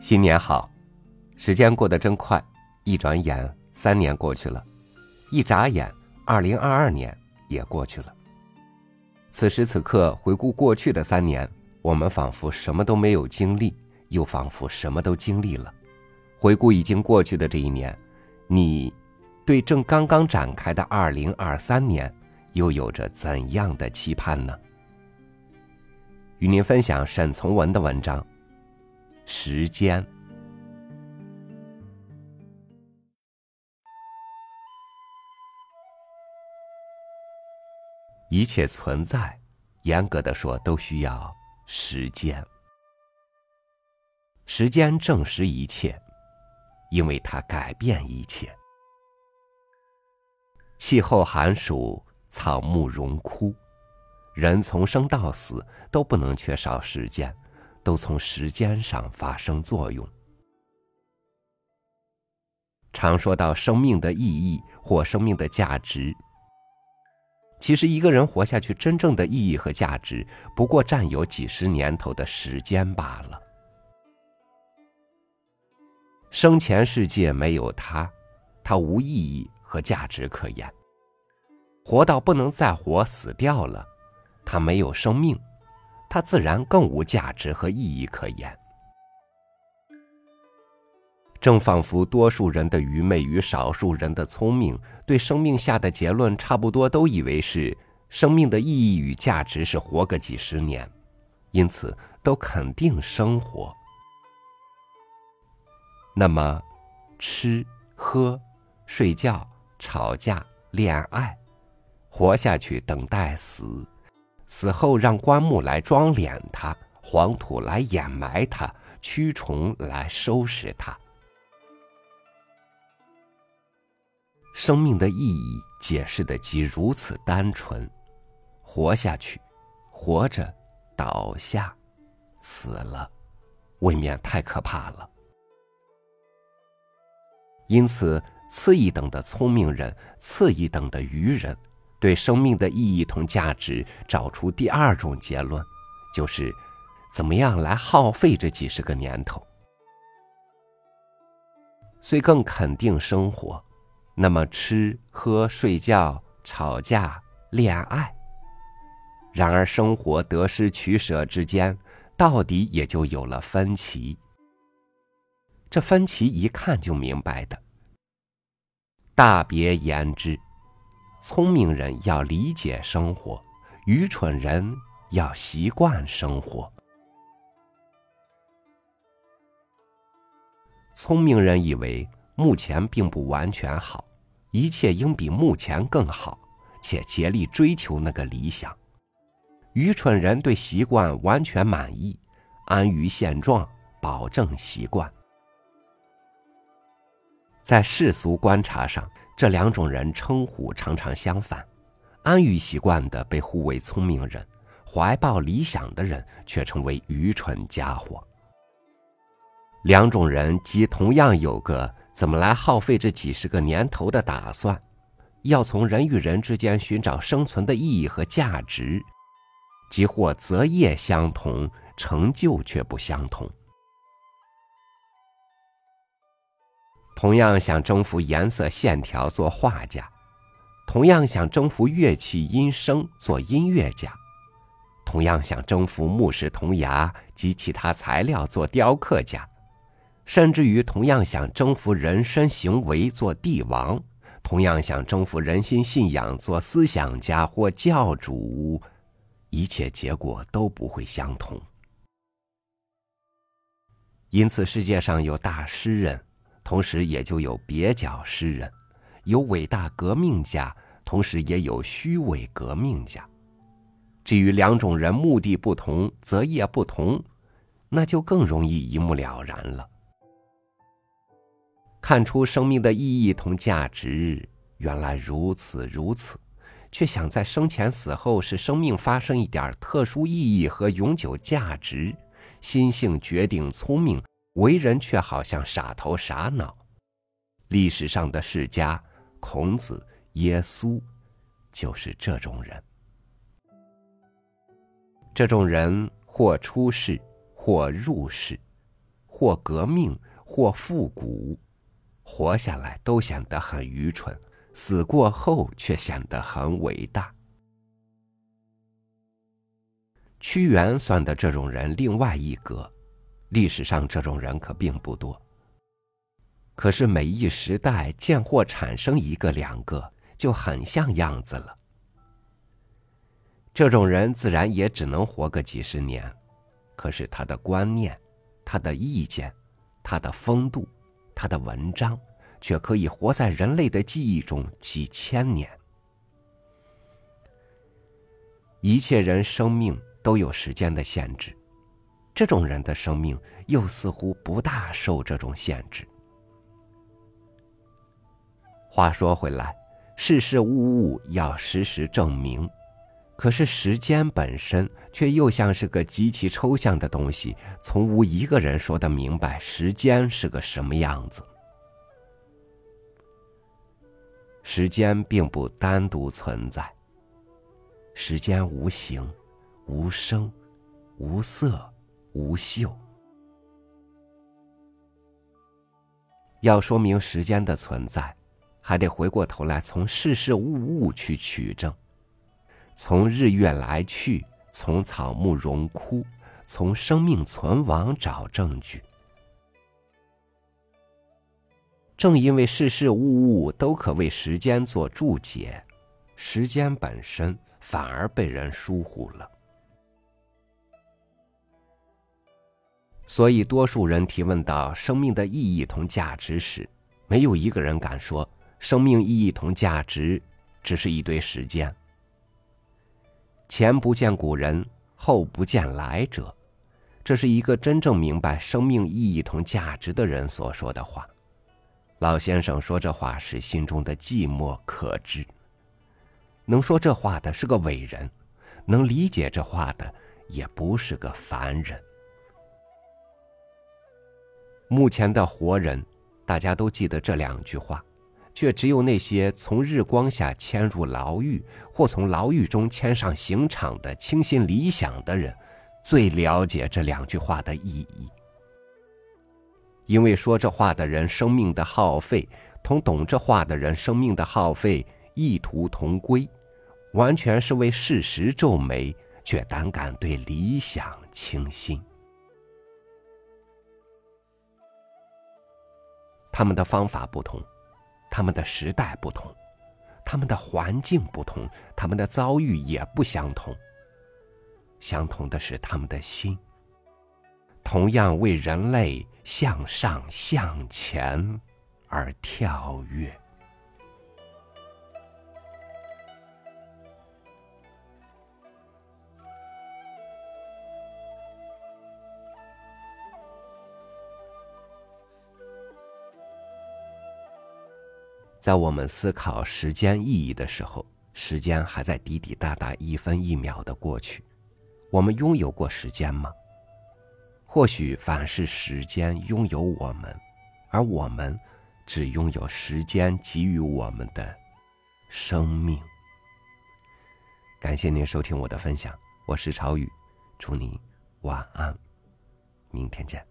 新年好，时间过得真快，一转眼三年过去了，一眨眼，二零二二年也过去了。此时此刻回顾过去的三年，我们仿佛什么都没有经历，又仿佛什么都经历了。回顾已经过去的这一年，你对正刚刚展开的二零二三年又有着怎样的期盼呢？与您分享沈从文的文章。时间，一切存在，严格的说，都需要时间。时间证实一切，因为它改变一切。气候寒暑，草木荣枯，人从生到死都不能缺少时间。都从时间上发生作用。常说到生命的意义或生命的价值，其实一个人活下去真正的意义和价值，不过占有几十年头的时间罢了。生前世界没有他，他无意义和价值可言。活到不能再活，死掉了，他没有生命。它自然更无价值和意义可言。正仿佛多数人的愚昧与少数人的聪明，对生命下的结论差不多，都以为是生命的意义与价值是活个几十年，因此都肯定生活。那么，吃、喝、睡觉、吵架、恋爱，活下去，等待死。死后让棺木来装殓他，黄土来掩埋他，蛆虫来收拾他。生命的意义解释的即如此单纯：活下去，活着，倒下，死了，未免太可怕了。因此，次一等的聪明人，次一等的愚人。对生命的意义同价值找出第二种结论，就是怎么样来耗费这几十个年头。虽更肯定生活，那么吃喝睡觉、吵架、恋爱，然而生活得失取舍之间，到底也就有了分歧。这分歧一看就明白的。大别言之。聪明人要理解生活，愚蠢人要习惯生活。聪明人以为目前并不完全好，一切应比目前更好，且竭力追求那个理想。愚蠢人对习惯完全满意，安于现状，保证习惯。在世俗观察上。这两种人称呼常常相反，安于习惯的被呼为聪明人，怀抱理想的人却称为愚蠢家伙。两种人即同样有个怎么来耗费这几十个年头的打算，要从人与人之间寻找生存的意义和价值，即或择业相同，成就却不相同。同样想征服颜色线条做画家，同样想征服乐器音声做音乐家，同样想征服木石铜牙及其他材料做雕刻家，甚至于同样想征服人身行为做帝王，同样想征服人心信仰做思想家或教主，一切结果都不会相同。因此，世界上有大诗人。同时，也就有蹩脚诗人，有伟大革命家，同时也有虚伪革命家。至于两种人目的不同，择业不同，那就更容易一目了然了。看出生命的意义同价值，原来如此如此，却想在生前死后使生命发生一点特殊意义和永久价值，心性决定聪明。为人却好像傻头傻脑。历史上的世家，孔子、耶稣，就是这种人。这种人或出世，或入世，或革命，或复古，活下来都显得很愚蠢，死过后却显得很伟大。屈原算的这种人另外一格，历史上这种人可并不多。可是每一时代见或产生一个两个，就很像样子了。这种人自然也只能活个几十年，可是他的观念、他的意见、他的风度、他的文章，却可以活在人类的记忆中几千年。一切人生命都有时间的限制，这种人的生命又似乎不大受这种限制。话说回来，事事物物要时时证明，可是时间本身却又像是个极其抽象的东西，从无一个人说得明白时间是个什么样子。时间并不单独存在，时间无形、无声、无色、无袖。要说明时间的存在。还得回过头来，从事事物物去取证，从日月来去，从草木荣枯，从生命存亡找证据。正因为事事物物都可为时间做注解，时间本身反而被人疏忽了。所以，多数人提问到生命的意义同价值时，没有一个人敢说。生命意义同价值，只是一堆时间。前不见古人，后不见来者，这是一个真正明白生命意义同价值的人所说的话。老先生说这话时心中的寂寞可知。能说这话的是个伟人，能理解这话的也不是个凡人。目前的活人，大家都记得这两句话。却只有那些从日光下迁入牢狱，或从牢狱中迁上刑场的清新理想的人，最了解这两句话的意义。因为说这话的人生命的耗费，同懂这话的人生命的耗费意图同归，完全是为事实皱眉，却胆敢对理想倾心。他们的方法不同。他们的时代不同，他们的环境不同，他们的遭遇也不相同。相同的是他们的心，同样为人类向上向前而跳跃。在我们思考时间意义的时候，时间还在滴滴答答、一分一秒的过去。我们拥有过时间吗？或许凡是时间拥有我们，而我们只拥有时间给予我们的生命。感谢您收听我的分享，我是朝雨，祝您晚安，明天见。